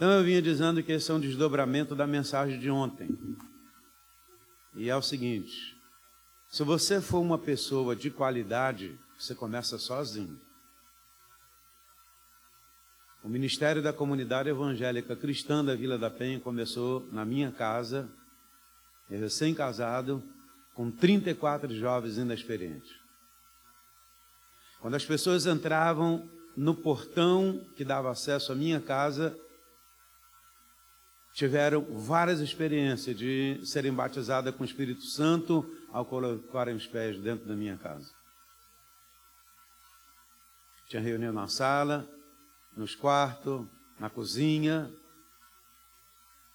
Então eu vinha dizendo que esse é um desdobramento da mensagem de ontem. E é o seguinte: se você for uma pessoa de qualidade, você começa sozinho. O Ministério da Comunidade Evangélica Cristã da Vila da Penha começou na minha casa, recém-casado, com 34 jovens inexperientes. Quando as pessoas entravam no portão que dava acesso à minha casa, tiveram várias experiências de serem batizadas com o Espírito Santo ao colocarem os pés dentro da minha casa. Tinha reunião na sala, nos quartos, na cozinha.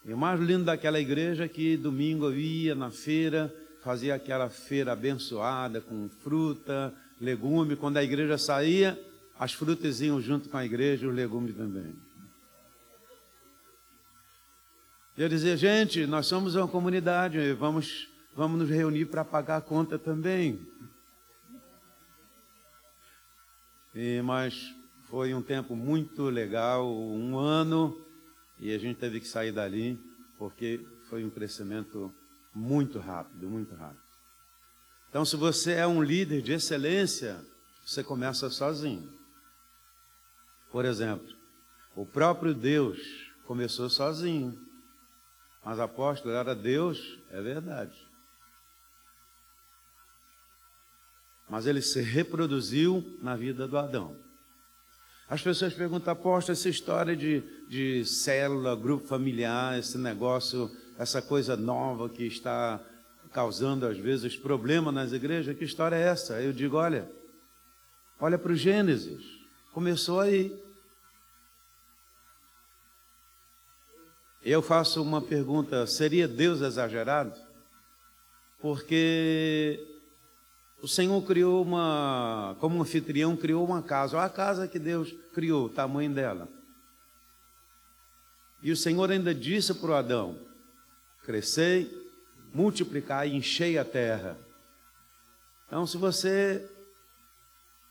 E o mais lindo daquela igreja é que domingo eu ia na feira, fazia aquela feira abençoada com fruta, legume. Quando a igreja saía, as frutas iam junto com a igreja e os legumes também. E eu dizia, gente, nós somos uma comunidade, vamos, vamos nos reunir para pagar a conta também. E, mas foi um tempo muito legal, um ano, e a gente teve que sair dali, porque foi um crescimento muito rápido, muito rápido. Então, se você é um líder de excelência, você começa sozinho. Por exemplo, o próprio Deus começou sozinho. Mas apóstolo era Deus, é verdade. Mas ele se reproduziu na vida do Adão. As pessoas perguntam, apóstolo, essa história de, de célula, grupo familiar, esse negócio, essa coisa nova que está causando às vezes problemas nas igrejas, que história é essa? Eu digo, olha, olha para o Gênesis, começou aí. Eu faço uma pergunta: seria Deus exagerado? Porque o Senhor criou uma, como anfitrião, criou uma casa. A casa que Deus criou, o tamanho dela. E o Senhor ainda disse para o Adão: crescei, multiplicar e enchei a terra. Então, se você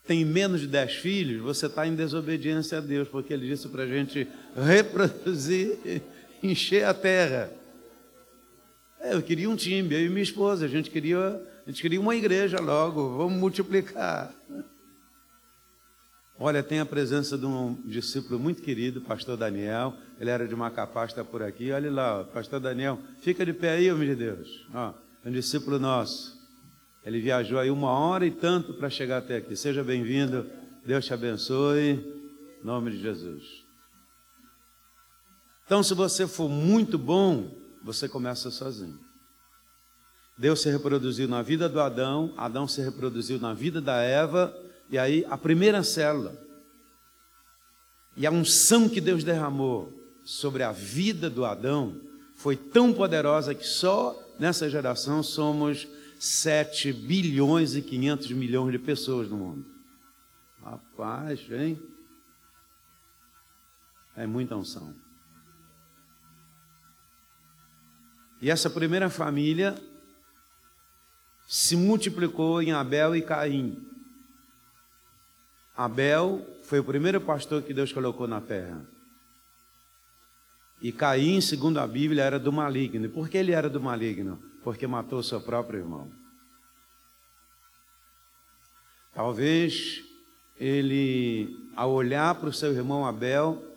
tem menos de dez filhos, você está em desobediência a Deus, porque Ele disse para a gente reproduzir encher a terra. É, eu queria um time, eu e minha esposa, a gente queria, a gente queria uma igreja logo, vamos multiplicar. Olha, tem a presença de um discípulo muito querido, pastor Daniel, ele era de Macapá, está por aqui, olha lá, ó, pastor Daniel, fica de pé aí, homem de Deus, ó, é um discípulo nosso, ele viajou aí uma hora e tanto para chegar até aqui, seja bem-vindo, Deus te abençoe, em nome de Jesus. Então, se você for muito bom, você começa sozinho. Deus se reproduziu na vida do Adão, Adão se reproduziu na vida da Eva, e aí a primeira célula. E a unção que Deus derramou sobre a vida do Adão foi tão poderosa que só nessa geração somos 7 bilhões e 500 milhões de pessoas no mundo. Rapaz, hein? É muita unção. E essa primeira família se multiplicou em Abel e Caim. Abel foi o primeiro pastor que Deus colocou na terra. E Caim, segundo a Bíblia, era do maligno. E por que ele era do maligno? Porque matou seu próprio irmão. Talvez ele, ao olhar para o seu irmão Abel,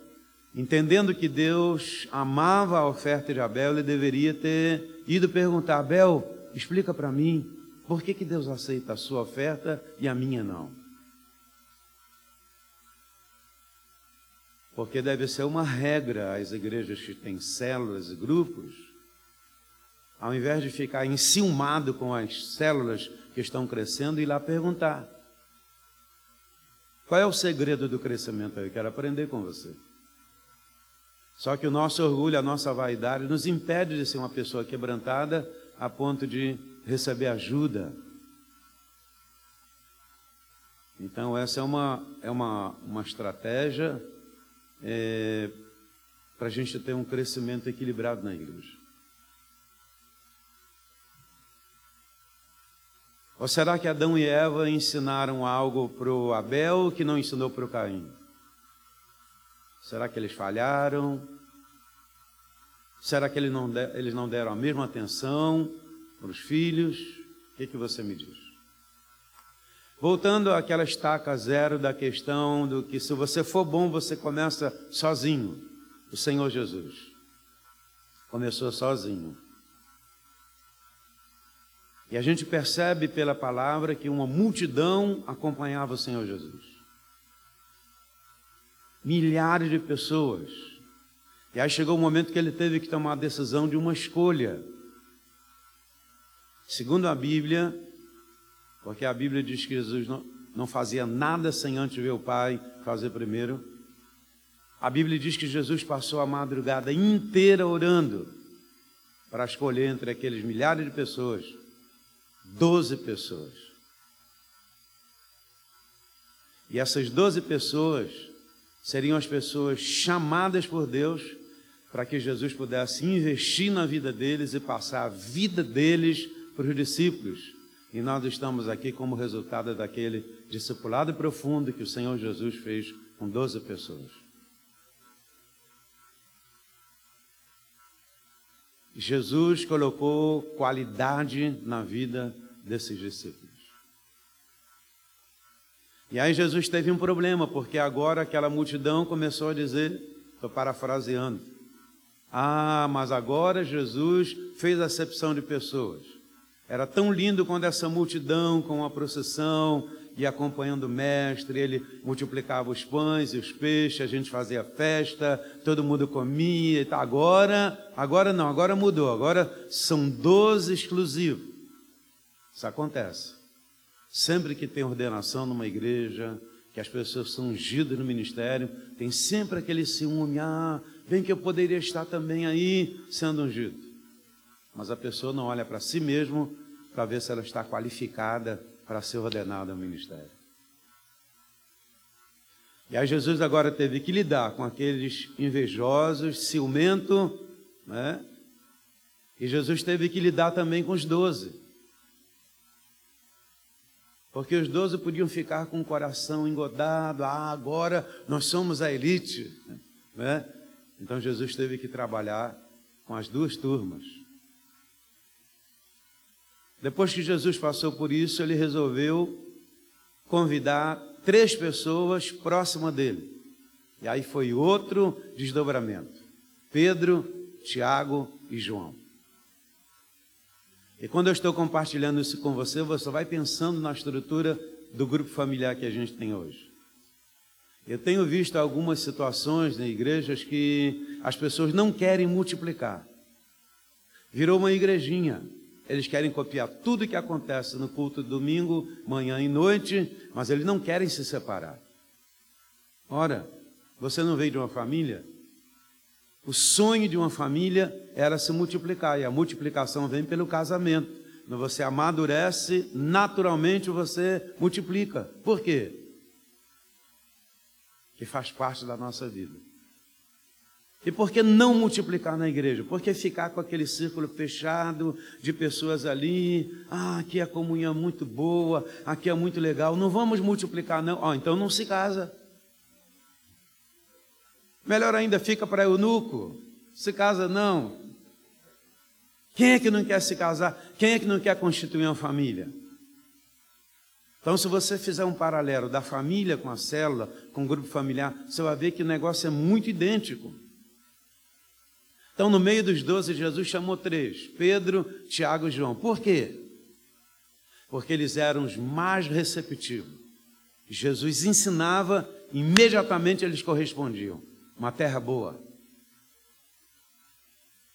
Entendendo que Deus amava a oferta de Abel, ele deveria ter ido perguntar: Abel, explica para mim, por que, que Deus aceita a sua oferta e a minha não? Porque deve ser uma regra as igrejas que têm células e grupos, ao invés de ficar enciumado com as células que estão crescendo, ir lá perguntar. Qual é o segredo do crescimento? Eu quero aprender com você. Só que o nosso orgulho, a nossa vaidade nos impede de ser uma pessoa quebrantada a ponto de receber ajuda. Então, essa é uma, é uma, uma estratégia é, para a gente ter um crescimento equilibrado na igreja. Ou será que Adão e Eva ensinaram algo para o Abel que não ensinou para o Caim? Será que eles falharam? Será que eles não, deram a mesma atenção para os filhos? O que, que você me diz? Voltando àquela estaca zero da questão do que se você for bom, você começa sozinho. O Senhor Jesus começou sozinho. E a gente percebe pela palavra que uma multidão acompanhava o Senhor Jesus. Milhares de pessoas. E aí chegou o momento que ele teve que tomar a decisão de uma escolha. Segundo a Bíblia, porque a Bíblia diz que Jesus não, não fazia nada sem antes ver o Pai fazer primeiro. A Bíblia diz que Jesus passou a madrugada inteira orando para escolher entre aqueles milhares de pessoas Doze pessoas. E essas doze pessoas seriam as pessoas chamadas por Deus para que Jesus pudesse investir na vida deles e passar a vida deles para os discípulos. E nós estamos aqui como resultado daquele discipulado profundo que o Senhor Jesus fez com doze pessoas. Jesus colocou qualidade na vida desses discípulos. E aí Jesus teve um problema, porque agora aquela multidão começou a dizer, estou parafraseando, ah, mas agora Jesus fez acepção de pessoas. Era tão lindo quando essa multidão com a procissão e acompanhando o mestre, ele multiplicava os pães e os peixes, a gente fazia festa, todo mundo comia. Agora, agora não, agora mudou. Agora são doze exclusivos. Isso acontece. Sempre que tem ordenação numa igreja, que as pessoas são ungidas no ministério, tem sempre aquele ciúme, ah, bem que eu poderia estar também aí sendo ungido. Mas a pessoa não olha para si mesmo para ver se ela está qualificada para ser ordenado ao ministério. E aí Jesus agora teve que lidar com aqueles invejosos, ciumento, né? E Jesus teve que lidar também com os doze. Porque os doze podiam ficar com o coração engodado, ah, agora nós somos a elite, né? Então Jesus teve que trabalhar com as duas turmas. Depois que Jesus passou por isso, ele resolveu convidar três pessoas próximas dele. E aí foi outro desdobramento: Pedro, Tiago e João. E quando eu estou compartilhando isso com você, você vai pensando na estrutura do grupo familiar que a gente tem hoje. Eu tenho visto algumas situações em igrejas que as pessoas não querem multiplicar. Virou uma igrejinha. Eles querem copiar tudo que acontece no culto de domingo, manhã e noite, mas eles não querem se separar. Ora, você não veio de uma família? O sonho de uma família era se multiplicar, e a multiplicação vem pelo casamento. Quando você amadurece, naturalmente você multiplica. Por quê? Que faz parte da nossa vida. E por que não multiplicar na igreja? Por que ficar com aquele círculo fechado de pessoas ali? Ah, aqui a comunhão é muito boa, aqui é muito legal. Não vamos multiplicar, não. Oh, então não se casa. Melhor ainda, fica para eunuco. Se casa, não. Quem é que não quer se casar? Quem é que não quer constituir uma família? Então, se você fizer um paralelo da família com a célula, com o grupo familiar, você vai ver que o negócio é muito idêntico. Então, no meio dos doze, Jesus chamou três: Pedro, Tiago e João. Por quê? Porque eles eram os mais receptivos. Jesus ensinava, imediatamente eles correspondiam. Uma terra boa.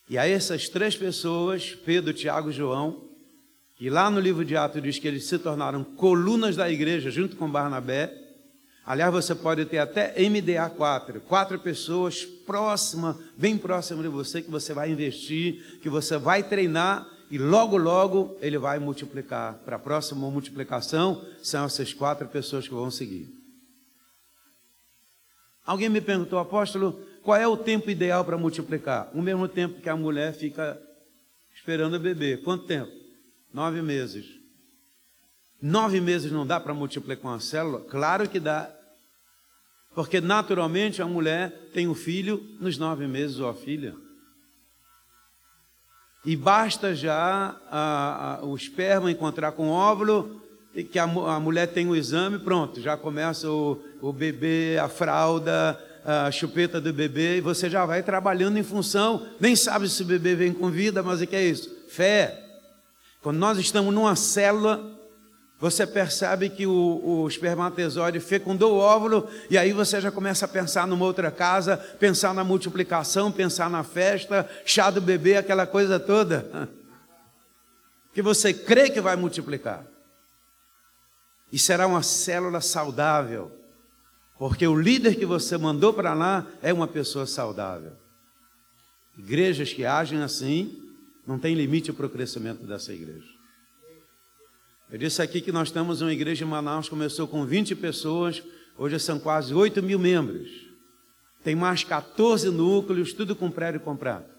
E a essas três pessoas, Pedro, Tiago e João, que lá no livro de Atos diz que eles se tornaram colunas da igreja junto com Barnabé, Aliás, você pode ter até MDA 4, quatro pessoas próximas, bem próximas de você, que você vai investir, que você vai treinar e logo, logo ele vai multiplicar. Para a próxima multiplicação, são essas quatro pessoas que vão seguir. Alguém me perguntou, apóstolo, qual é o tempo ideal para multiplicar? O mesmo tempo que a mulher fica esperando o bebê. Quanto tempo? Nove meses. Nove meses não dá para multiplicar uma célula? Claro que dá. Porque naturalmente a mulher tem o um filho nos nove meses ou a filha. E basta já a, a, o esperma encontrar com o óvulo, que a, a, mulher tem o exame, pronto, já começa o, o bebê, a fralda, a chupeta do bebê, e você já vai trabalhando em função, nem sabe se o bebê vem com vida, mas o que é isso? Fé. Quando nós estamos numa célula, você percebe que o, o espermatozoide fecundou o óvulo, e aí você já começa a pensar numa outra casa, pensar na multiplicação, pensar na festa, chá do bebê, aquela coisa toda. Que você crê que vai multiplicar. E será uma célula saudável, porque o líder que você mandou para lá é uma pessoa saudável. Igrejas que agem assim, não tem limite para o crescimento dessa igreja. Eu disse aqui que nós temos uma igreja em Manaus, começou com 20 pessoas, hoje são quase 8 mil membros. Tem mais 14 núcleos, tudo com prédio comprado.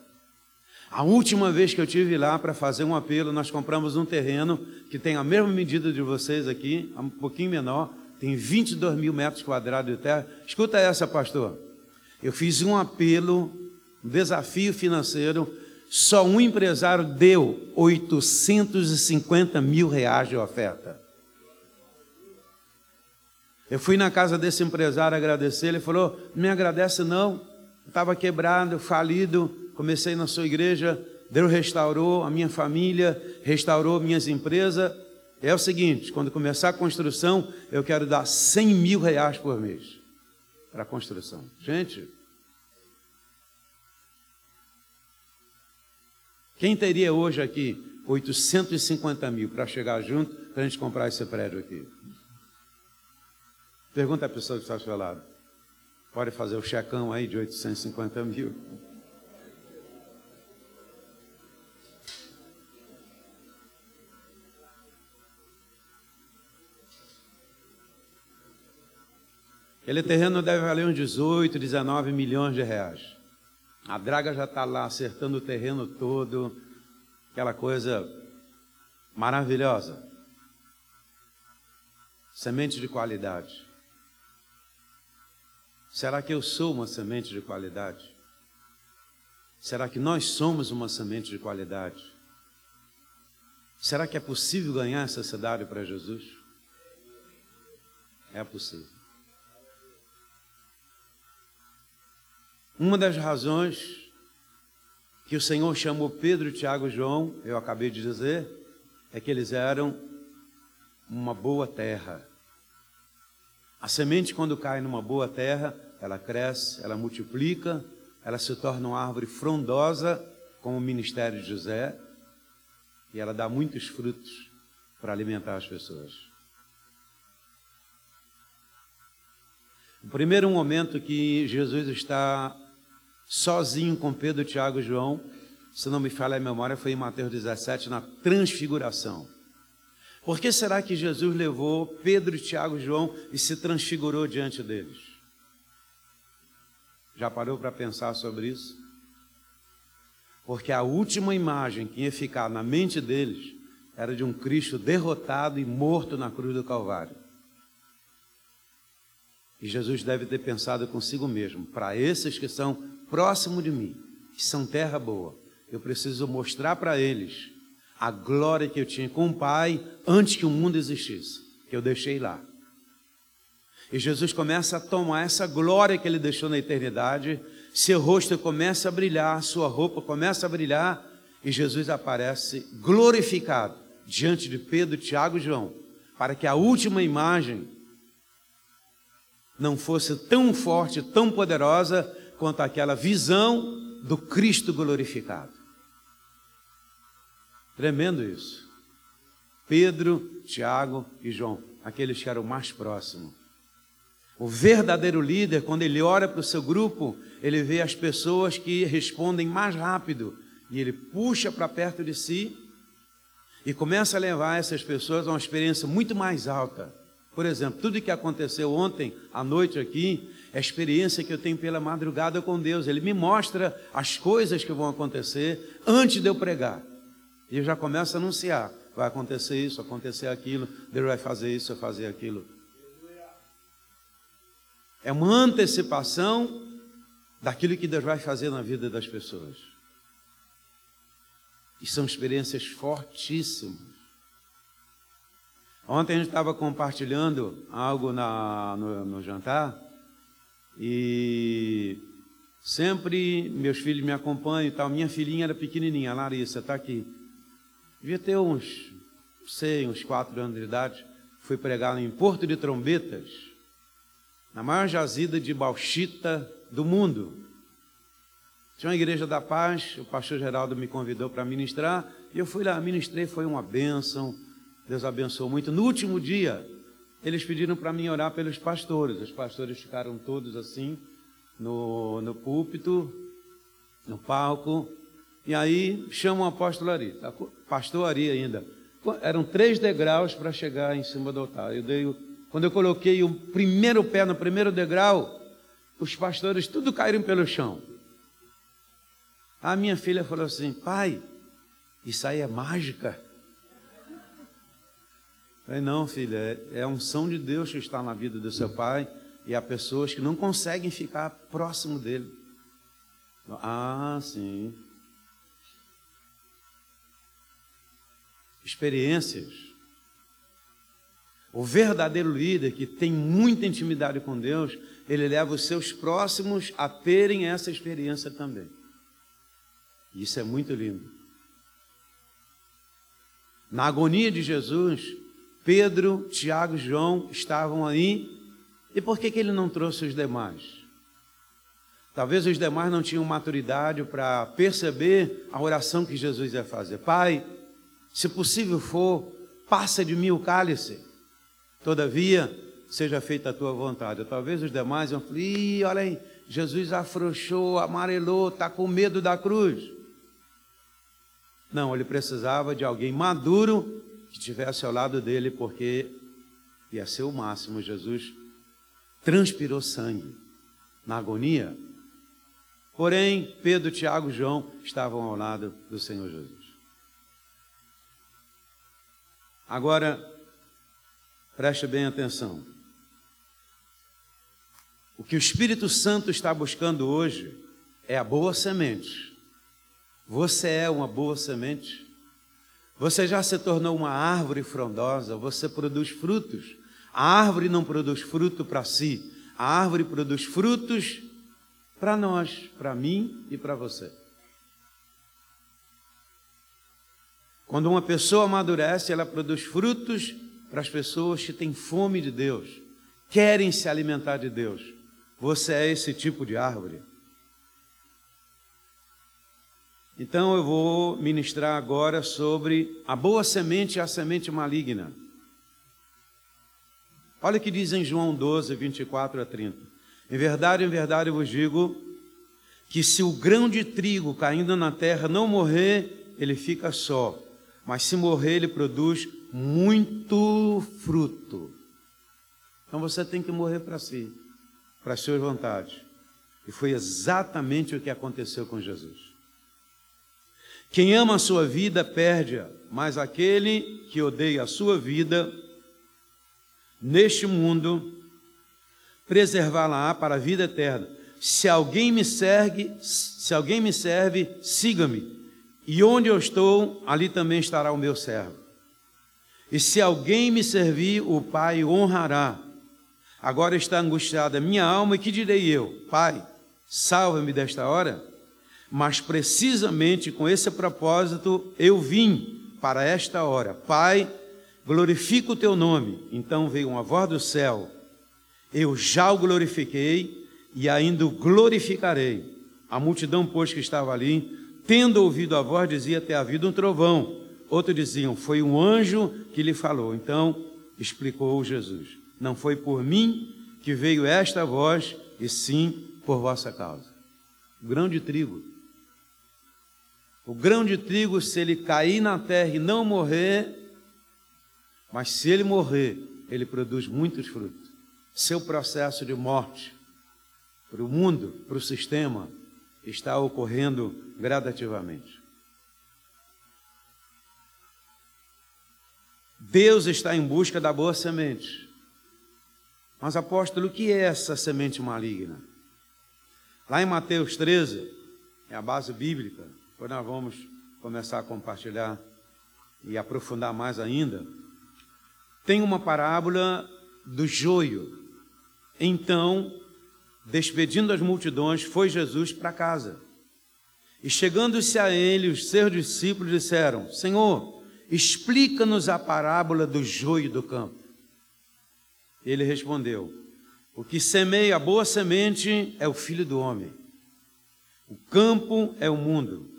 A última vez que eu tive lá para fazer um apelo, nós compramos um terreno que tem a mesma medida de vocês aqui, um pouquinho menor, tem 22 mil metros quadrados de terra. Escuta essa, pastor. Eu fiz um apelo, um desafio financeiro só um empresário deu 850 mil reais de oferta. Eu fui na casa desse empresário agradecer, ele falou: me agradece, não. Estava quebrado, falido. Comecei na sua igreja, Deus restaurou a minha família, restaurou minhas empresas. É o seguinte: quando começar a construção, eu quero dar 100 mil reais por mês para a construção. Gente, Quem teria hoje aqui 850 mil para chegar junto para a gente comprar esse prédio aqui? Pergunta a pessoa que está ao seu lado. Pode fazer o checão aí de 850 mil. Aquele terreno deve valer uns 18, 19 milhões de reais. A draga já está lá acertando o terreno todo, aquela coisa maravilhosa. Semente de qualidade. Será que eu sou uma semente de qualidade? Será que nós somos uma semente de qualidade? Será que é possível ganhar essa cidade para Jesus? É possível. Uma das razões que o Senhor chamou Pedro, Tiago e João, eu acabei de dizer, é que eles eram uma boa terra. A semente, quando cai numa boa terra, ela cresce, ela multiplica, ela se torna uma árvore frondosa, como o ministério de José, e ela dá muitos frutos para alimentar as pessoas. O primeiro momento que Jesus está sozinho com Pedro, Tiago e João, se não me falha a memória, foi em Mateus 17, na transfiguração. Por que será que Jesus levou Pedro, Tiago e João e se transfigurou diante deles? Já parou para pensar sobre isso? Porque a última imagem que ia ficar na mente deles era de um Cristo derrotado e morto na cruz do Calvário. E Jesus deve ter pensado consigo mesmo: para esses que são próximo de mim, que são terra boa, eu preciso mostrar para eles a glória que eu tinha com o Pai antes que o mundo existisse, que eu deixei lá. E Jesus começa a tomar essa glória que ele deixou na eternidade, seu rosto começa a brilhar, sua roupa começa a brilhar, e Jesus aparece glorificado diante de Pedro, Tiago e João, para que a última imagem não fosse tão forte, tão poderosa quanto aquela visão do Cristo glorificado. Tremendo isso. Pedro, Tiago e João, aqueles que eram mais próximos. O verdadeiro líder, quando ele ora para o seu grupo, ele vê as pessoas que respondem mais rápido e ele puxa para perto de si e começa a levar essas pessoas a uma experiência muito mais alta. Por exemplo, tudo que aconteceu ontem à noite aqui a experiência que eu tenho pela madrugada com Deus. Ele me mostra as coisas que vão acontecer antes de eu pregar. E eu já começo a anunciar: vai acontecer isso, acontecer aquilo, Deus vai fazer isso, vai fazer aquilo. É uma antecipação daquilo que Deus vai fazer na vida das pessoas. E são experiências fortíssimas. Ontem a gente estava compartilhando algo na, no, no jantar e sempre meus filhos me acompanham e tal. Minha filhinha era pequenininha, a Larissa, está aqui. Devia ter uns, sei, uns quatro anos de idade. Fui pregar em Porto de Trombetas, na maior jazida de bauxita do mundo. Tinha uma igreja da paz, o pastor Geraldo me convidou para ministrar, e eu fui lá, ministrei, foi uma bênção, Deus abençoou muito. No último dia, eles pediram para mim orar pelos pastores, os pastores ficaram todos assim, no, no púlpito, no palco, e aí chamam o apóstolo Ari, pastor Ari ainda. Eram três degraus para chegar em cima do altar. Eu dei, quando eu coloquei o primeiro pé no primeiro degrau, os pastores tudo caíram pelo chão. A minha filha falou assim: pai, isso aí é mágica. Falei, não, filha, é, é a unção de Deus que está na vida do seu pai e há pessoas que não conseguem ficar próximo dele. Ah, sim. Experiências. O verdadeiro líder que tem muita intimidade com Deus, ele leva os seus próximos a terem essa experiência também. Isso é muito lindo. Na agonia de Jesus, Pedro, Tiago e João estavam aí. E por que, que ele não trouxe os demais? Talvez os demais não tinham maturidade para perceber a oração que Jesus ia fazer. Pai, se possível for, passa de mim o cálice. Todavia, seja feita a tua vontade. Talvez os demais iam falar, olha aí, Jesus afrouxou, amarelou, está com medo da cruz. Não, ele precisava de alguém maduro que estivesse ao lado dele, porque ia ser o máximo. Jesus transpirou sangue na agonia. Porém, Pedro, Tiago e João estavam ao lado do Senhor Jesus. Agora, preste bem atenção. O que o Espírito Santo está buscando hoje é a boa semente. Você é uma boa semente? Você já se tornou uma árvore frondosa, você produz frutos. A árvore não produz fruto para si, a árvore produz frutos para nós, para mim e para você. Quando uma pessoa amadurece, ela produz frutos para as pessoas que têm fome de Deus, querem se alimentar de Deus. Você é esse tipo de árvore. Então eu vou ministrar agora sobre a boa semente e a semente maligna. Olha o que diz em João 12, 24 a 30. Em verdade, em verdade eu vos digo que se o grão de trigo caindo na terra não morrer, ele fica só, mas se morrer, ele produz muito fruto. Então você tem que morrer para si, para as suas vontades. E foi exatamente o que aconteceu com Jesus. Quem ama a sua vida perde-a, mas aquele que odeia a sua vida neste mundo preservá-la para a vida eterna. Se alguém me serve, se alguém me serve, siga-me. E onde eu estou, ali também estará o meu servo. E se alguém me servir, o Pai honrará. Agora está angustiada minha alma, e que direi eu? Pai, salva-me desta hora mas precisamente com esse propósito eu vim para esta hora. Pai, glorifica o teu nome. Então veio uma voz do céu: Eu já o glorifiquei e ainda o glorificarei. A multidão, pois, que estava ali, tendo ouvido a voz, dizia ter havido um trovão. Outros diziam: Foi um anjo que lhe falou. Então explicou Jesus: Não foi por mim que veio esta voz, e sim por vossa causa. Grão de trigo o grão de trigo, se ele cair na terra e não morrer, mas se ele morrer, ele produz muitos frutos. Seu processo de morte para o mundo, para o sistema, está ocorrendo gradativamente. Deus está em busca da boa semente. Mas, apóstolo, o que é essa semente maligna? Lá em Mateus 13, é a base bíblica, depois nós vamos começar a compartilhar e aprofundar mais ainda, tem uma parábola do joio. Então, despedindo as multidões, foi Jesus para casa. E chegando-se a ele, os seus discípulos disseram: Senhor, explica-nos a parábola do joio do campo. Ele respondeu: O que semeia a boa semente é o filho do homem. O campo é o mundo.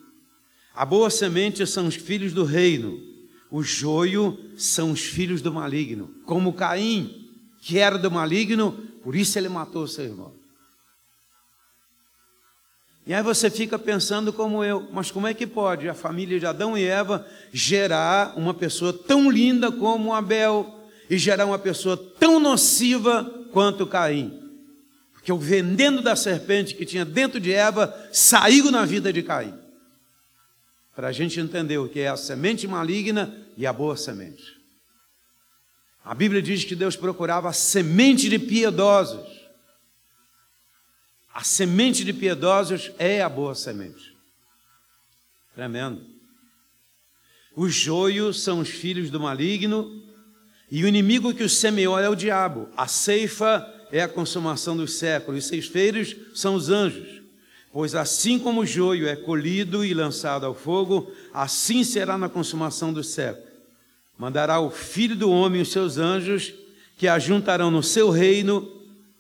A boa semente são os filhos do reino. O joio são os filhos do maligno. Como Caim, que era do maligno, por isso ele matou seu irmão. E aí você fica pensando como eu, mas como é que pode a família de Adão e Eva gerar uma pessoa tão linda como Abel e gerar uma pessoa tão nociva quanto Caim? Porque o veneno da serpente que tinha dentro de Eva saiu na vida de Caim. Para a gente entender o que é a semente maligna e a boa semente. A Bíblia diz que Deus procurava a semente de piedosos a semente de piedosos é a boa semente. Tremendo. Os joios são os filhos do maligno, e o inimigo que os semeou é o diabo. A ceifa é a consumação dos séculos, os ceifeiros são os anjos. Pois assim como o joio é colhido e lançado ao fogo, assim será na consumação dos séculos. Mandará o Filho do Homem os seus anjos, que ajuntarão no seu reino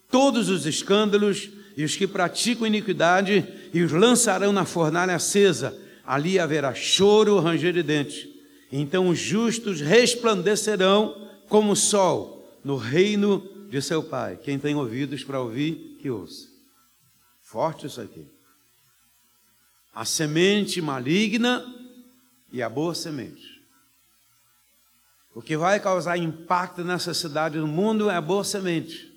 todos os escândalos e os que praticam iniquidade, e os lançarão na fornalha acesa. Ali haverá choro, ranger de dentes. Então os justos resplandecerão como o sol no reino de seu Pai. Quem tem ouvidos para ouvir, que ouça. Forte isso aqui. A semente maligna e a boa semente. O que vai causar impacto nessa cidade no mundo é a boa semente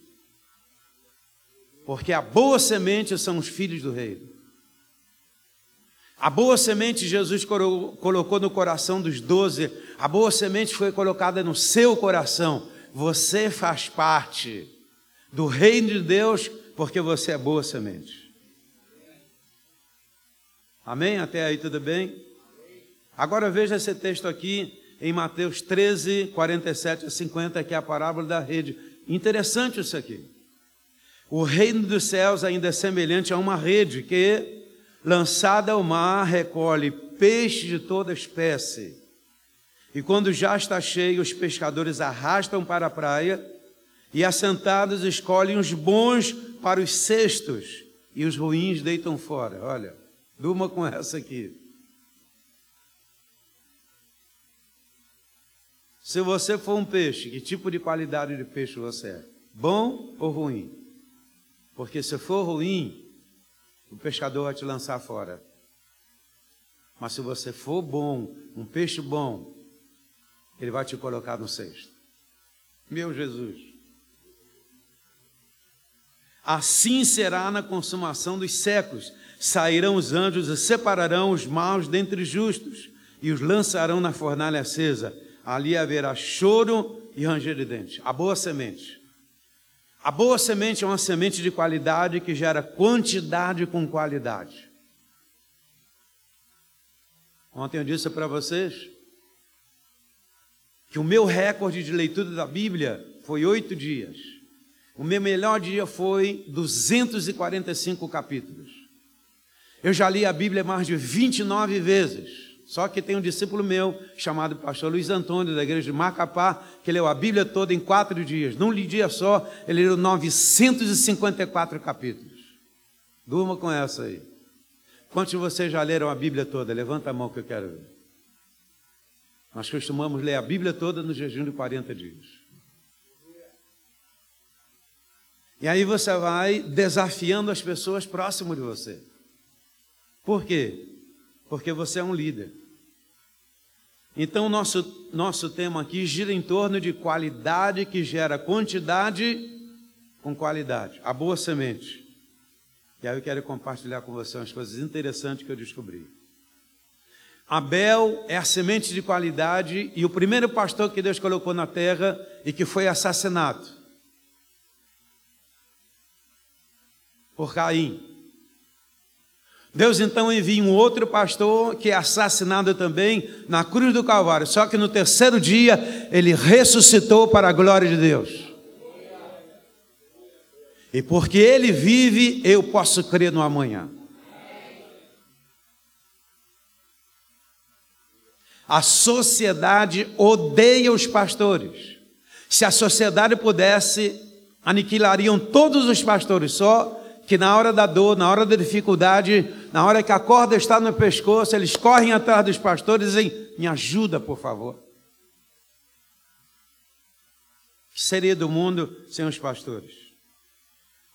porque a boa semente são os filhos do reino. A boa semente Jesus colocou no coração dos doze, a boa semente foi colocada no seu coração. Você faz parte do reino de Deus porque você é boa semente. Amém? Até aí tudo bem? Agora veja esse texto aqui em Mateus 13, 47 a 50, que é a parábola da rede. Interessante isso aqui. O reino dos céus ainda é semelhante a uma rede que, lançada ao mar, recolhe peixe de toda espécie. E quando já está cheio, os pescadores arrastam para a praia e, assentados, escolhem os bons para os cestos e os ruins deitam fora. Olha, durma com essa aqui. Se você for um peixe, que tipo de qualidade de peixe você é? Bom ou ruim? Porque se for ruim, o pescador vai te lançar fora. Mas se você for bom, um peixe bom, ele vai te colocar no cesto. Meu Jesus. Assim será na consumação dos séculos. Sairão os anjos e separarão os maus dentre os justos e os lançarão na fornalha acesa. Ali haverá choro e ranger de dentes. A boa semente a boa semente é uma semente de qualidade que gera quantidade com qualidade. Ontem eu disse para vocês que o meu recorde de leitura da Bíblia foi oito dias. O meu melhor dia foi 245 capítulos. Eu já li a Bíblia mais de 29 vezes. Só que tem um discípulo meu, chamado pastor Luiz Antônio, da igreja de Macapá, que leu a Bíblia toda em quatro dias. Num dia só, ele leu 954 capítulos. Durma com essa aí. Quantos de vocês já leram a Bíblia toda? Levanta a mão que eu quero ver. Nós costumamos ler a Bíblia toda no jejum de 40 dias. E aí você vai desafiando as pessoas próximo de você. Por quê? porque você é um líder. Então, nosso, nosso tema aqui gira em torno de qualidade que gera quantidade com qualidade, a boa semente. E aí eu quero compartilhar com você umas coisas interessantes que eu descobri. Abel é a semente de qualidade e o primeiro pastor que Deus colocou na terra e que foi assassinado por Caim. Deus então envia um outro pastor que é assassinado também na cruz do Calvário. Só que no terceiro dia ele ressuscitou para a glória de Deus. E porque ele vive, eu posso crer no amanhã. A sociedade odeia os pastores. Se a sociedade pudesse, aniquilariam todos os pastores, só que na hora da dor, na hora da dificuldade, na hora que a corda está no pescoço, eles correm atrás dos pastores e dizem: Me ajuda, por favor. O que seria do mundo sem os pastores?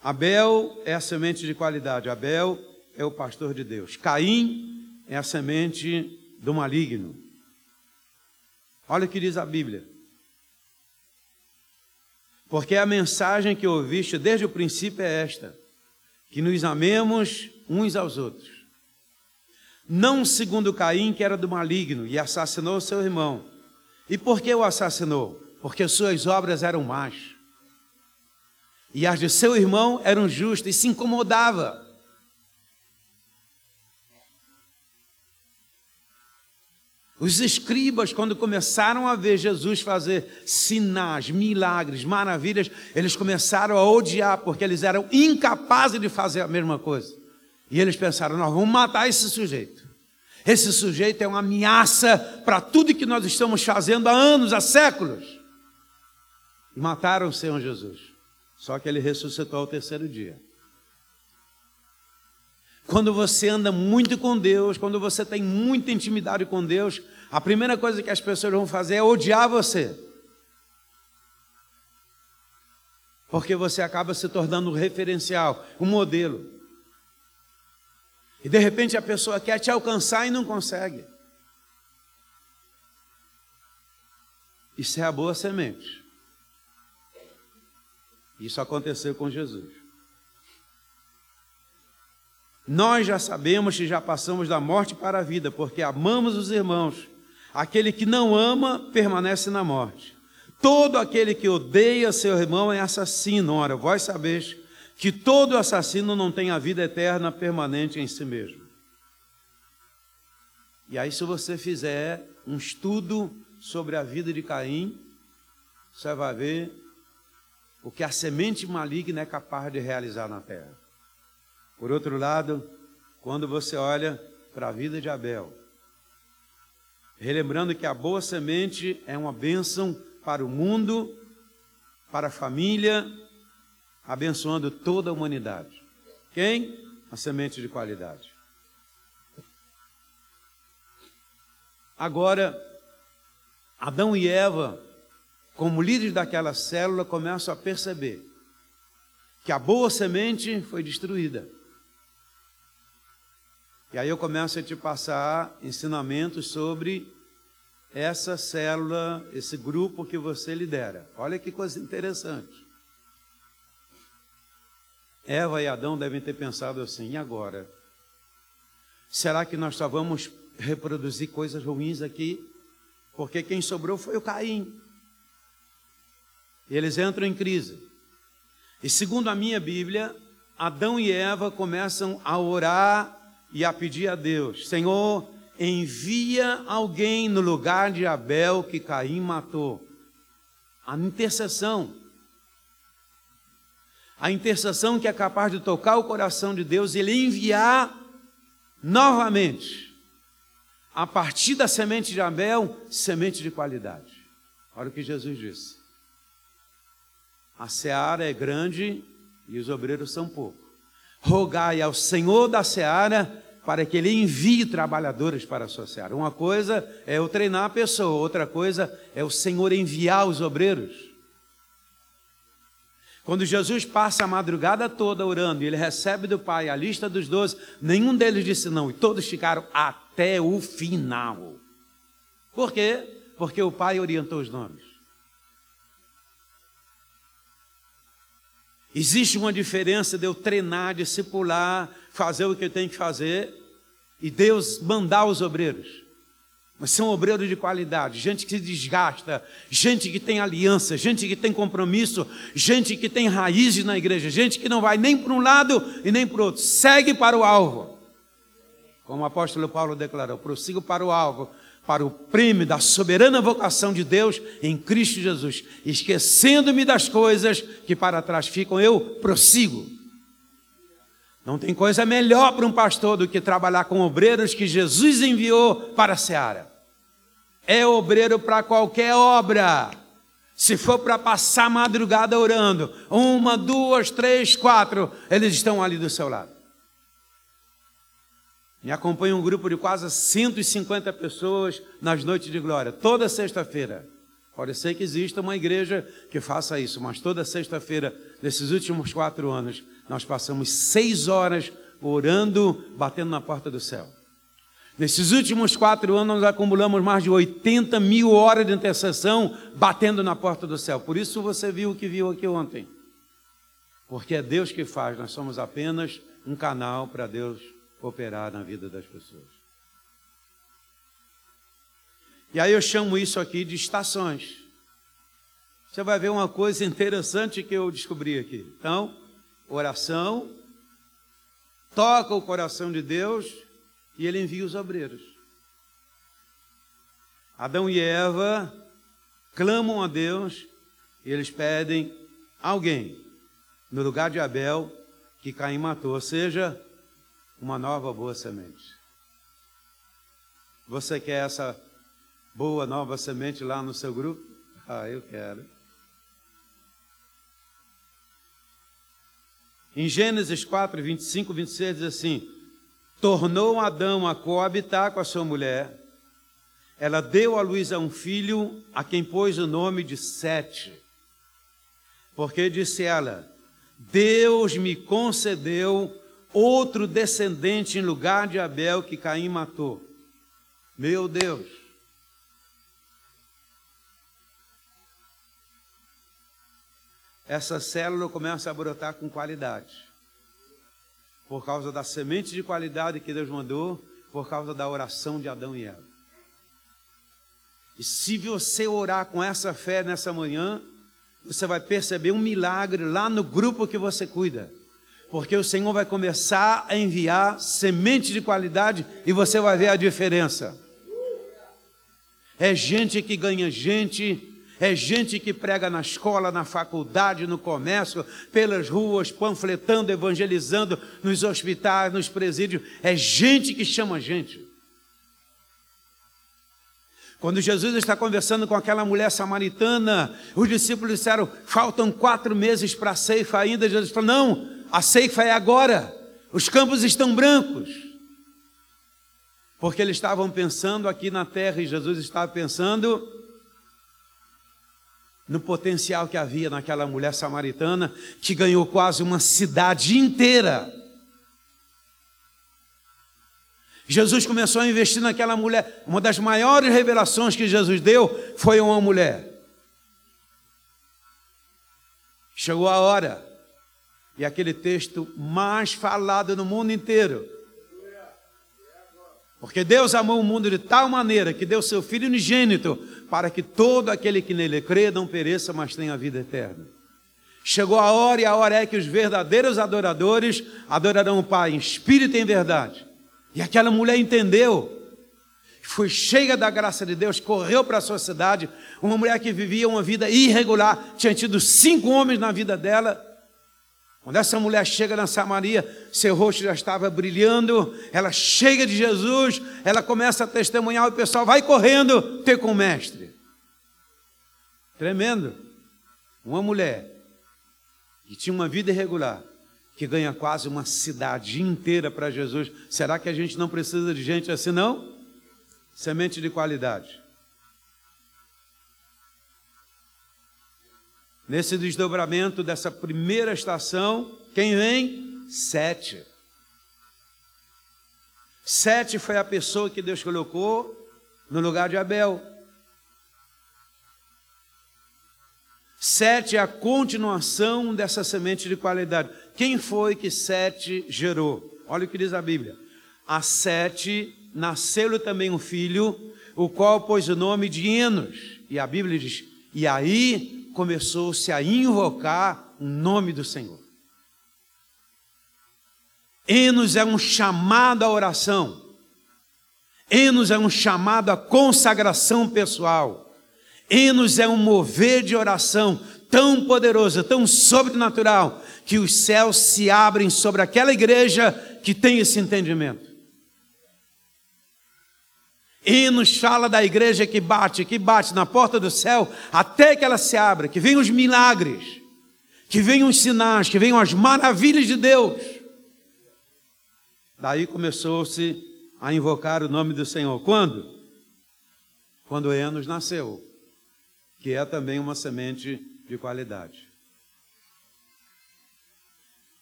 Abel é a semente de qualidade, Abel é o pastor de Deus. Caim é a semente do maligno. Olha o que diz a Bíblia. Porque a mensagem que ouviste desde o princípio é esta: que nos amemos uns aos outros. Não segundo Caim, que era do maligno e assassinou seu irmão. E por que o assassinou? Porque suas obras eram más. E as de seu irmão eram justas e se incomodava. Os escribas, quando começaram a ver Jesus fazer sinais, milagres, maravilhas, eles começaram a odiar, porque eles eram incapazes de fazer a mesma coisa. E eles pensaram: nós vamos matar esse sujeito. Esse sujeito é uma ameaça para tudo que nós estamos fazendo há anos, há séculos. E mataram o Senhor Jesus. Só que ele ressuscitou ao terceiro dia. Quando você anda muito com Deus, quando você tem muita intimidade com Deus, a primeira coisa que as pessoas vão fazer é odiar você. Porque você acaba se tornando um referencial, um modelo. E de repente a pessoa quer te alcançar e não consegue. Isso é a boa semente. Isso aconteceu com Jesus. Nós já sabemos que já passamos da morte para a vida, porque amamos os irmãos. Aquele que não ama permanece na morte. Todo aquele que odeia seu irmão é assassino. Ora, vós sabeis que todo assassino não tem a vida eterna permanente em si mesmo. E aí, se você fizer um estudo sobre a vida de Caim, você vai ver o que a semente maligna é capaz de realizar na terra. Por outro lado, quando você olha para a vida de Abel, relembrando que a boa semente é uma bênção para o mundo, para a família, abençoando toda a humanidade. Quem? A semente de qualidade. Agora, Adão e Eva, como líderes daquela célula, começam a perceber que a boa semente foi destruída. E aí eu começo a te passar ensinamentos sobre essa célula, esse grupo que você lidera. Olha que coisa interessante. Eva e Adão devem ter pensado assim: e agora? Será que nós só vamos reproduzir coisas ruins aqui? Porque quem sobrou foi o Caim. Eles entram em crise. E segundo a minha Bíblia, Adão e Eva começam a orar e a pedir a Deus: Senhor, envia alguém no lugar de Abel que Caim matou. A intercessão. A intercessão que é capaz de tocar o coração de Deus, ele enviar novamente, a partir da semente de Abel, semente de qualidade. Olha o que Jesus disse. A seara é grande e os obreiros são poucos rogai ao Senhor da seara para que ele envie trabalhadores para a sua seara. Uma coisa é eu treinar a pessoa, outra coisa é o Senhor enviar os obreiros. Quando Jesus passa a madrugada toda orando e ele recebe do Pai a lista dos doze, nenhum deles disse não, e todos ficaram até o final. Por quê? Porque o Pai orientou os nomes. Existe uma diferença de eu treinar, discipular, fazer o que tenho que fazer e Deus mandar os obreiros. Mas são obreiros de qualidade, gente que se desgasta, gente que tem aliança, gente que tem compromisso, gente que tem raízes na igreja, gente que não vai nem para um lado e nem para o outro, segue para o alvo. Como o apóstolo Paulo declarou, prossigo para o alvo, para o prêmio da soberana vocação de Deus em Cristo Jesus, esquecendo-me das coisas que para trás ficam, eu prossigo. Não tem coisa melhor para um pastor do que trabalhar com obreiros que Jesus enviou para a seara. É obreiro para qualquer obra. Se for para passar madrugada orando, uma, duas, três, quatro, eles estão ali do seu lado. Me acompanha um grupo de quase 150 pessoas nas noites de glória, toda sexta-feira. Pode ser que exista uma igreja que faça isso, mas toda sexta-feira, nesses últimos quatro anos, nós passamos seis horas orando, batendo na porta do céu. Nesses últimos quatro anos, nós acumulamos mais de 80 mil horas de intercessão batendo na porta do céu. Por isso você viu o que viu aqui ontem. Porque é Deus que faz, nós somos apenas um canal para Deus operar na vida das pessoas. E aí eu chamo isso aqui de estações. Você vai ver uma coisa interessante que eu descobri aqui. Então, oração, toca o coração de Deus e ele envia os obreiros. Adão e Eva clamam a Deus e eles pedem alguém no lugar de Abel que Caim matou, ou seja, uma nova boa semente. Você quer essa boa nova semente lá no seu grupo? Ah, eu quero. Em Gênesis 4, 25, 26 diz assim: Tornou Adão a coabitar com a sua mulher, ela deu à luz a um filho, a quem pôs o nome de Sete, porque disse ela: Deus me concedeu outro descendente em lugar de Abel que Caim matou. Meu Deus. Essa célula começa a brotar com qualidade. Por causa da semente de qualidade que Deus mandou, por causa da oração de Adão e Eva. E se você orar com essa fé nessa manhã, você vai perceber um milagre lá no grupo que você cuida porque o Senhor vai começar a enviar semente de qualidade e você vai ver a diferença. É gente que ganha gente, é gente que prega na escola, na faculdade, no comércio, pelas ruas, panfletando, evangelizando, nos hospitais, nos presídios. É gente que chama gente. Quando Jesus está conversando com aquela mulher samaritana, os discípulos disseram: faltam quatro meses para a ceifa ainda. Jesus falou: não, a ceifa é agora, os campos estão brancos. Porque eles estavam pensando aqui na terra e Jesus estava pensando no potencial que havia naquela mulher samaritana que ganhou quase uma cidade inteira. Jesus começou a investir naquela mulher. Uma das maiores revelações que Jesus deu foi uma mulher. Chegou a hora e aquele texto mais falado no mundo inteiro. Porque Deus amou o mundo de tal maneira que deu seu Filho unigênito para que todo aquele que nele crê não pereça, mas tenha vida eterna. Chegou a hora e a hora é que os verdadeiros adoradores adorarão o Pai em espírito e em verdade. E aquela mulher entendeu, foi cheia da graça de Deus, correu para a sociedade, uma mulher que vivia uma vida irregular, tinha tido cinco homens na vida dela, quando essa mulher chega na Samaria, seu rosto já estava brilhando, ela chega de Jesus, ela começa a testemunhar, o pessoal vai correndo ter com o mestre. Tremendo. Uma mulher que tinha uma vida irregular, que ganha quase uma cidade inteira para Jesus. Será que a gente não precisa de gente assim, não? Semente de qualidade. Nesse desdobramento dessa primeira estação, quem vem? Sete. Sete foi a pessoa que Deus colocou no lugar de Abel. Sete é a continuação dessa semente de qualidade. Quem foi que Sete gerou? Olha o que diz a Bíblia. A Sete nasceu também um filho, o qual pôs o nome de Enos. E a Bíblia diz: E aí começou-se a invocar o nome do Senhor. Enos é um chamado à oração. Enos é um chamado à consagração pessoal. Enos é um mover de oração tão poderoso, tão sobrenatural, que os céus se abrem sobre aquela igreja que tem esse entendimento. Enos fala da igreja que bate, que bate na porta do céu até que ela se abra, que venham os milagres, que venham os sinais, que venham as maravilhas de Deus. Daí começou-se a invocar o nome do Senhor. Quando? Quando Enos nasceu, que é também uma semente de qualidade.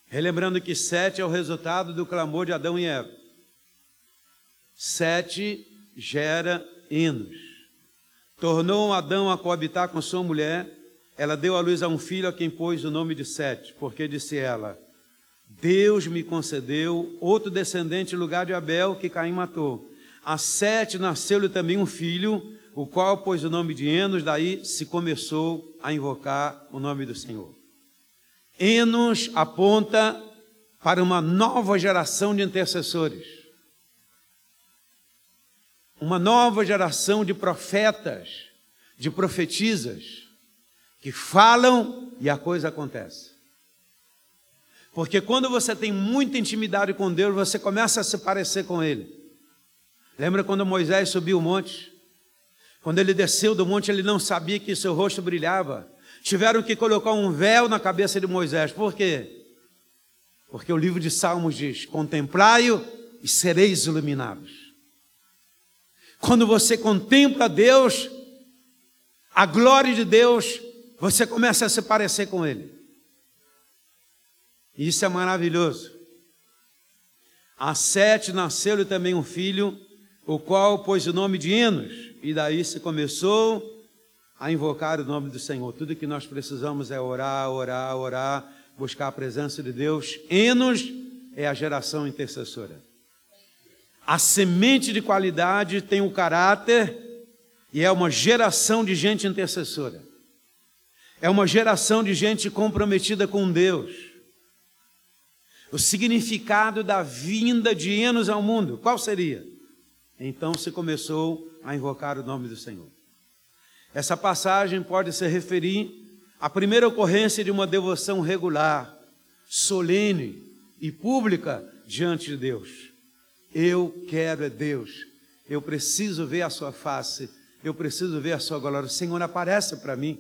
Relembrando que sete é o resultado do clamor de Adão e Eva. Sete gera hinos. Tornou Adão a coabitar com sua mulher, ela deu à luz a um filho a quem pôs o nome de Sete, porque disse ela: Deus me concedeu outro descendente em lugar de Abel, que Caim matou. A Sete nasceu-lhe também um filho, o qual pôs o nome de Enos, daí se começou a invocar o nome do Senhor. Enos aponta para uma nova geração de intercessores uma nova geração de profetas, de profetisas, que falam e a coisa acontece. Porque quando você tem muita intimidade com Deus, você começa a se parecer com Ele. Lembra quando Moisés subiu o monte? Quando ele desceu do monte, ele não sabia que seu rosto brilhava. Tiveram que colocar um véu na cabeça de Moisés. Por quê? Porque o livro de Salmos diz: Contemplai-o e sereis iluminados. Quando você contempla Deus, a glória de Deus, você começa a se parecer com Ele. Isso é maravilhoso. A Sete nasceu-lhe também um filho, o qual pôs o nome de Enos, e daí se começou a invocar o nome do Senhor. Tudo que nós precisamos é orar, orar, orar, buscar a presença de Deus. Enos é a geração intercessora. A semente de qualidade tem o caráter e é uma geração de gente intercessora. É uma geração de gente comprometida com Deus. O significado da vinda de Enos ao mundo, qual seria? Então se começou a invocar o nome do Senhor. Essa passagem pode se referir à primeira ocorrência de uma devoção regular, solene e pública diante de Deus. Eu quero é Deus. Eu preciso ver a sua face. Eu preciso ver a sua glória. Senhor, aparece para mim.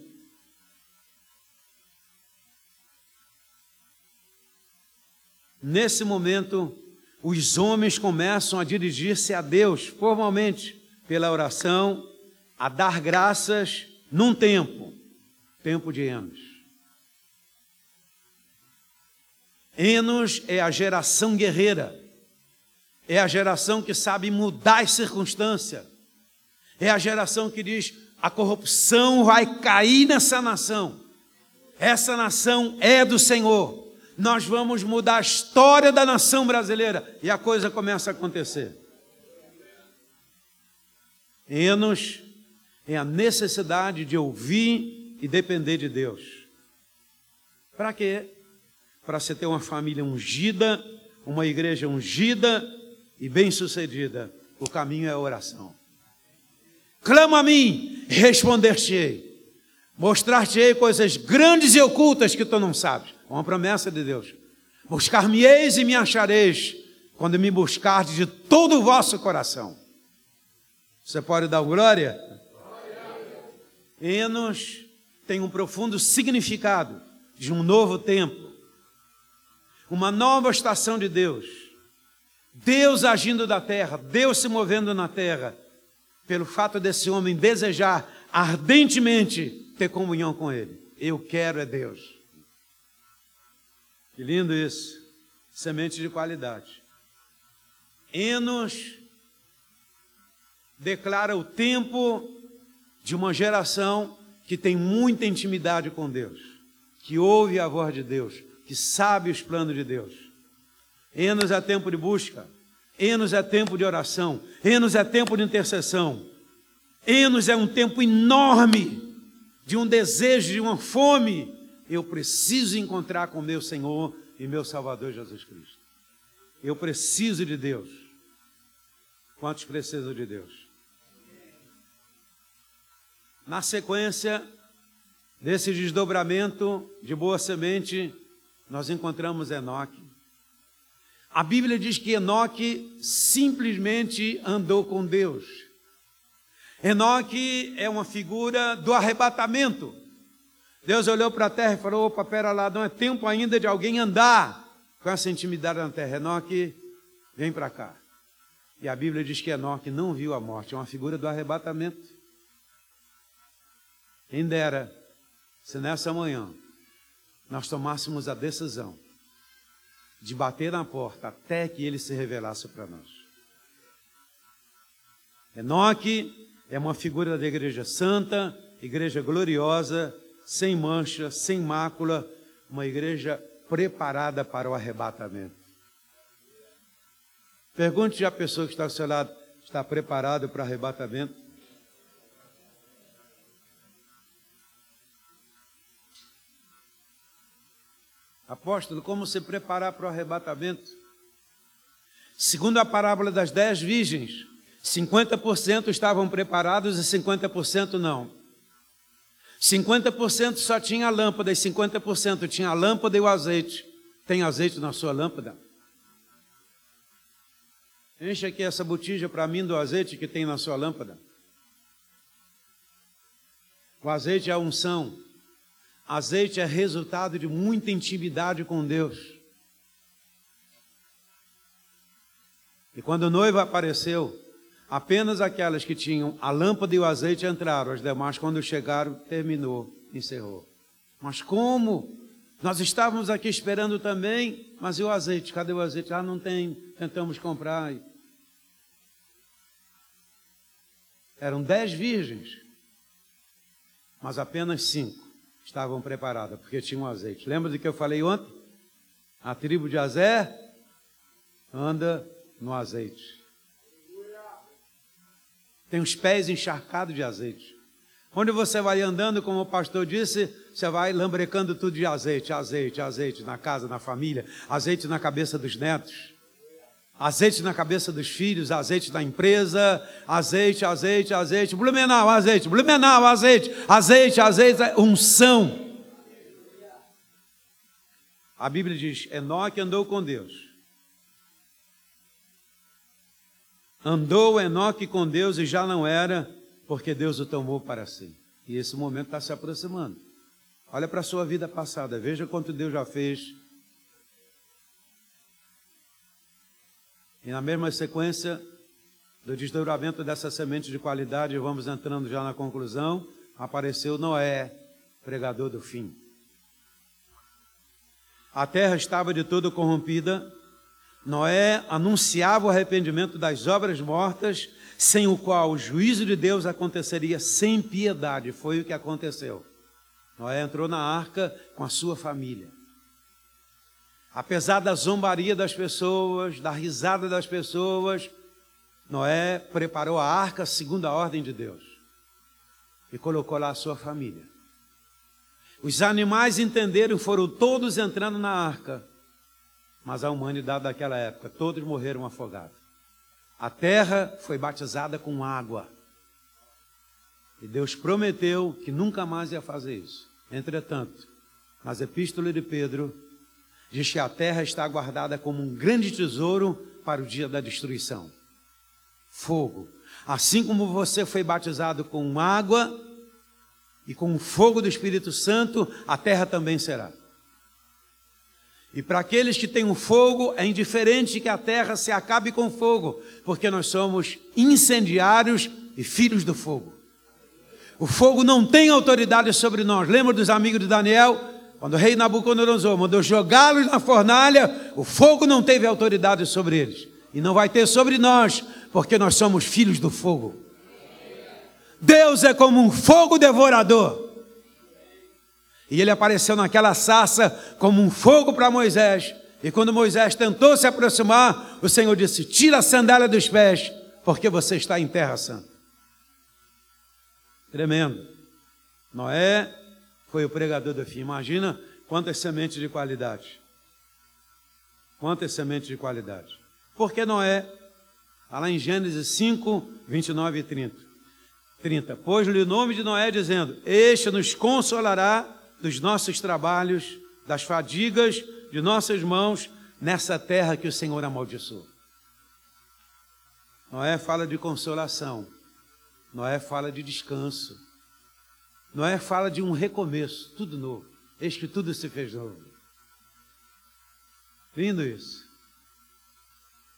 Nesse momento, os homens começam a dirigir-se a Deus formalmente pela oração, a dar graças num tempo, tempo de Enos. Enos é a geração guerreira é a geração que sabe mudar as circunstâncias. É a geração que diz: a corrupção vai cair nessa nação. Essa nação é do Senhor. Nós vamos mudar a história da nação brasileira. E a coisa começa a acontecer. Enos é a necessidade de ouvir e depender de Deus. Para quê? Para você ter uma família ungida, uma igreja ungida, e bem-sucedida, o caminho é a oração. Clama a mim, responder-te-ei. Mostrar-te-ei coisas grandes e ocultas que tu não sabes. É uma promessa de Deus. Buscar-me-eis e me achareis, quando me buscardes de todo o vosso coração. Você pode dar glória? Enos tem um profundo significado de um novo tempo, uma nova estação de Deus Deus agindo da terra, Deus se movendo na terra, pelo fato desse homem desejar ardentemente ter comunhão com Ele. Eu quero é Deus. Que lindo isso. Semente de qualidade. Enos declara o tempo de uma geração que tem muita intimidade com Deus, que ouve a voz de Deus, que sabe os planos de Deus. Enos é tempo de busca. Enos é tempo de oração. Enos é tempo de intercessão. Enos é um tempo enorme de um desejo, de uma fome. Eu preciso encontrar com meu Senhor e meu Salvador Jesus Cristo. Eu preciso de Deus. Quantos precisam de Deus? Na sequência desse desdobramento de boa semente, nós encontramos Enoque. A Bíblia diz que Enoque simplesmente andou com Deus. Enoque é uma figura do arrebatamento. Deus olhou para a terra e falou: opa, pera lá, não é tempo ainda de alguém andar com essa intimidade na terra. Enoque, vem para cá. E a Bíblia diz que Enoque não viu a morte, é uma figura do arrebatamento. Quem dera se nessa manhã nós tomássemos a decisão de bater na porta até que ele se revelasse para nós. Enoque é uma figura da igreja santa, igreja gloriosa, sem mancha, sem mácula, uma igreja preparada para o arrebatamento. Pergunte a pessoa que está ao seu lado: está preparado para o arrebatamento? Apóstolo, como se preparar para o arrebatamento? Segundo a parábola das dez virgens, 50% estavam preparados e 50% não. 50% só tinha a lâmpada e 50% tinha a lâmpada e o azeite. Tem azeite na sua lâmpada? Enche aqui essa botija para mim do azeite que tem na sua lâmpada. O azeite é a unção. Azeite é resultado de muita intimidade com Deus. E quando o noivo apareceu, Apenas aquelas que tinham a lâmpada e o azeite entraram, as demais, quando chegaram, terminou, encerrou. Mas como? Nós estávamos aqui esperando também, mas e o azeite? Cadê o azeite? Ah, não tem, tentamos comprar. Eram dez virgens, mas apenas cinco estavam preparadas, porque tinham azeite. Lembra do que eu falei ontem? A tribo de Azé anda no azeite tem os pés encharcados de azeite. Onde você vai andando, como o pastor disse, você vai lambrecando tudo de azeite, azeite, azeite na casa, na família, azeite na cabeça dos netos, azeite na cabeça dos filhos, azeite na empresa, azeite, azeite, azeite, blumenau, azeite, blumenau, azeite, azeite, azeite, unção. A Bíblia diz: Enoque andou com Deus Andou Enoque com Deus e já não era, porque Deus o tomou para si. E esse momento está se aproximando. Olha para a sua vida passada, veja quanto Deus já fez. E na mesma sequência do desdobramento dessa semente de qualidade, vamos entrando já na conclusão, apareceu Noé, pregador do fim. A terra estava de todo corrompida, Noé anunciava o arrependimento das obras mortas, sem o qual o juízo de Deus aconteceria sem piedade. Foi o que aconteceu. Noé entrou na arca com a sua família. Apesar da zombaria das pessoas, da risada das pessoas, Noé preparou a arca segundo a ordem de Deus e colocou lá a sua família. Os animais entenderam, foram todos entrando na arca mas a humanidade daquela época, todos morreram afogados. A terra foi batizada com água. E Deus prometeu que nunca mais ia fazer isso. Entretanto, nas epístolas de Pedro, diz que a terra está guardada como um grande tesouro para o dia da destruição fogo. Assim como você foi batizado com água e com o fogo do Espírito Santo, a terra também será. E para aqueles que têm o fogo, é indiferente que a terra se acabe com fogo, porque nós somos incendiários e filhos do fogo. O fogo não tem autoridade sobre nós. Lembra dos amigos de Daniel? Quando o rei Nabucodonosor mandou jogá-los na fornalha, o fogo não teve autoridade sobre eles. E não vai ter sobre nós, porque nós somos filhos do fogo. Deus é como um fogo devorador. E ele apareceu naquela sarça como um fogo para Moisés. E quando Moisés tentou se aproximar, o Senhor disse: Tira a sandália dos pés, porque você está em terra santa. Tremendo. Noé foi o pregador do fim. Imagina quantas sementes de qualidade. Quantas sementes de qualidade. Porque Noé Está lá em Gênesis 5, 29 e 30. 30. Pôs-lhe o nome de Noé, dizendo: Este nos consolará dos nossos trabalhos, das fadigas de nossas mãos, nessa terra que o Senhor amaldiçoou. Noé fala de consolação. Noé fala de descanso. Noé fala de um recomeço, tudo novo. Eis que tudo se fez novo. Lindo isso.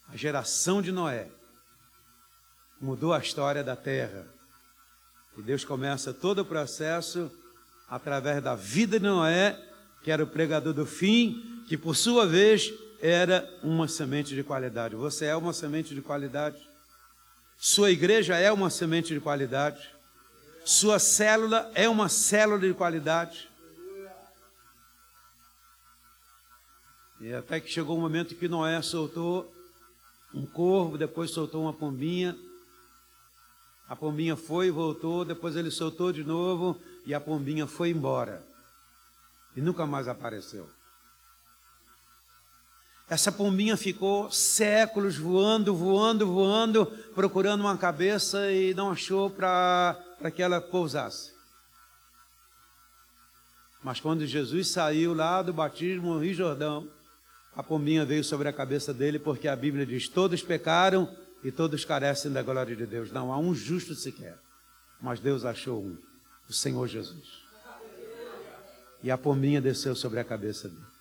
A geração de Noé mudou a história da terra. E Deus começa todo o processo através da vida de Noé, que era o pregador do fim, que por sua vez era uma semente de qualidade. Você é uma semente de qualidade. Sua igreja é uma semente de qualidade. Sua célula é uma célula de qualidade. E até que chegou um momento que Noé soltou um corvo, depois soltou uma pombinha. A pombinha foi e voltou, depois ele soltou de novo e a pombinha foi embora. E nunca mais apareceu. Essa pombinha ficou séculos voando, voando, voando, procurando uma cabeça e não achou para que ela pousasse. Mas quando Jesus saiu lá do batismo no Rio Jordão, a pombinha veio sobre a cabeça dele, porque a Bíblia diz: todos pecaram e todos carecem da glória de Deus. Não há um justo sequer, mas Deus achou um, o Senhor Jesus. E a pombinha desceu sobre a cabeça dele.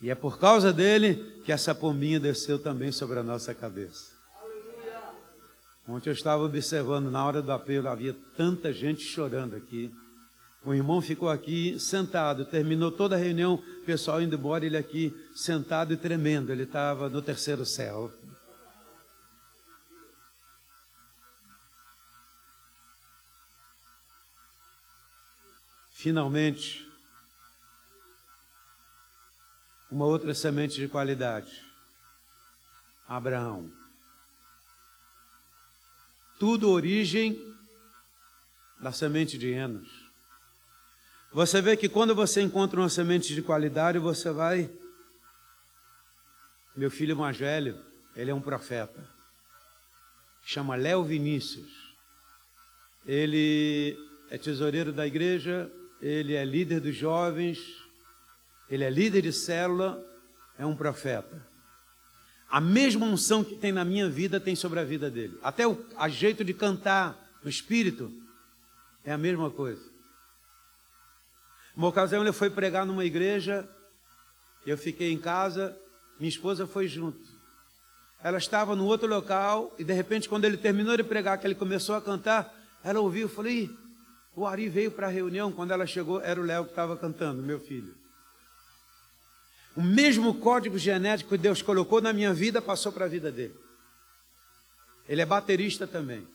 E é por causa dele que essa pombinha desceu também sobre a nossa cabeça. Ontem eu estava observando, na hora do apelo, havia tanta gente chorando aqui. O irmão ficou aqui sentado, terminou toda a reunião, o pessoal indo embora, ele aqui sentado e tremendo, ele estava no terceiro céu. Finalmente, uma outra semente de qualidade. Abraão. Tudo origem da semente de Enos. Você vê que quando você encontra uma semente de qualidade, você vai. Meu filho mais velho, ele é um profeta. Chama Léo Vinícius. Ele é tesoureiro da igreja, ele é líder dos jovens, ele é líder de célula, é um profeta. A mesma unção que tem na minha vida tem sobre a vida dele. Até o a jeito de cantar no espírito é a mesma coisa. Uma ocasião ele foi pregar numa igreja, eu fiquei em casa, minha esposa foi junto. Ela estava no outro local e de repente quando ele terminou de pregar, que ele começou a cantar, ela ouviu, eu falei, o Ari veio para a reunião, quando ela chegou, era o Léo que estava cantando, meu filho. O mesmo código genético que Deus colocou na minha vida passou para a vida dele. Ele é baterista também.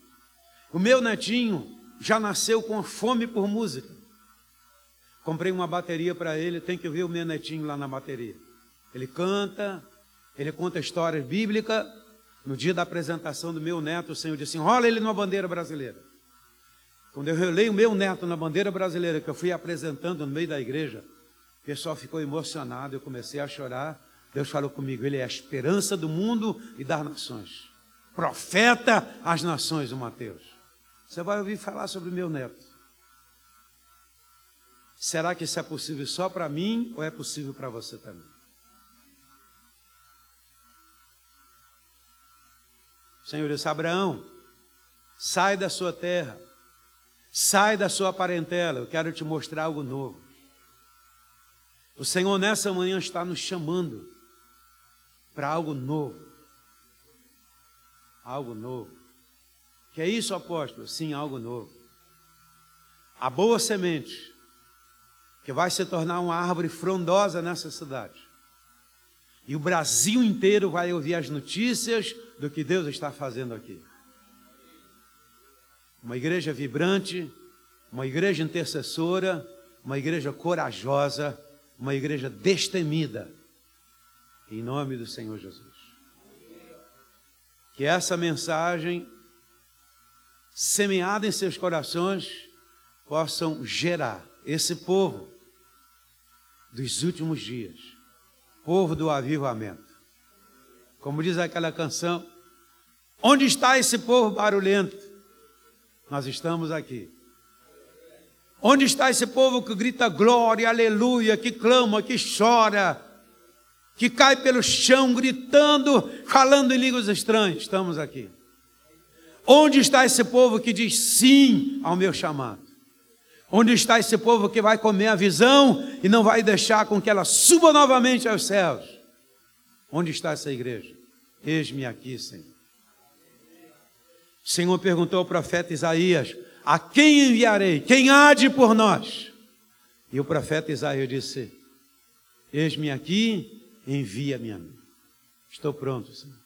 O meu netinho já nasceu com fome por música. Comprei uma bateria para ele, tem que ver o meu netinho lá na bateria. Ele canta, ele conta histórias bíblicas. No dia da apresentação do meu neto, o Senhor disse: Rola ele numa bandeira brasileira. Quando eu relei o meu neto na bandeira brasileira, que eu fui apresentando no meio da igreja, o pessoal ficou emocionado, eu comecei a chorar. Deus falou comigo: Ele é a esperança do mundo e das nações. Profeta às nações, o Mateus. Você vai ouvir falar sobre meu neto. Será que isso é possível só para mim ou é possível para você também? O Senhor disse: Abraão, sai da sua terra, sai da sua parentela, eu quero te mostrar algo novo. O Senhor nessa manhã está nos chamando para algo novo. Algo novo. Que é isso, apóstolo? Sim, algo novo. A boa semente, que vai se tornar uma árvore frondosa nessa cidade. E o Brasil inteiro vai ouvir as notícias do que Deus está fazendo aqui. Uma igreja vibrante, uma igreja intercessora, uma igreja corajosa, uma igreja destemida, em nome do Senhor Jesus. Que essa mensagem, semeada em seus corações, possam gerar esse povo dos últimos dias, povo do avivamento. Como diz aquela canção, Onde está esse povo barulhento? Nós estamos aqui. Onde está esse povo que grita glória, aleluia, que clama, que chora, que cai pelo chão gritando, falando em línguas estranhas? Estamos aqui. Onde está esse povo que diz sim ao meu chamado? Onde está esse povo que vai comer a visão e não vai deixar com que ela suba novamente aos céus? Onde está essa igreja? Eis-me aqui, Senhor. O Senhor perguntou ao profeta Isaías: A quem enviarei? Quem há de por nós? E o profeta Isaías disse: Eis-me aqui, envia-me a mim. Estou pronto, Senhor.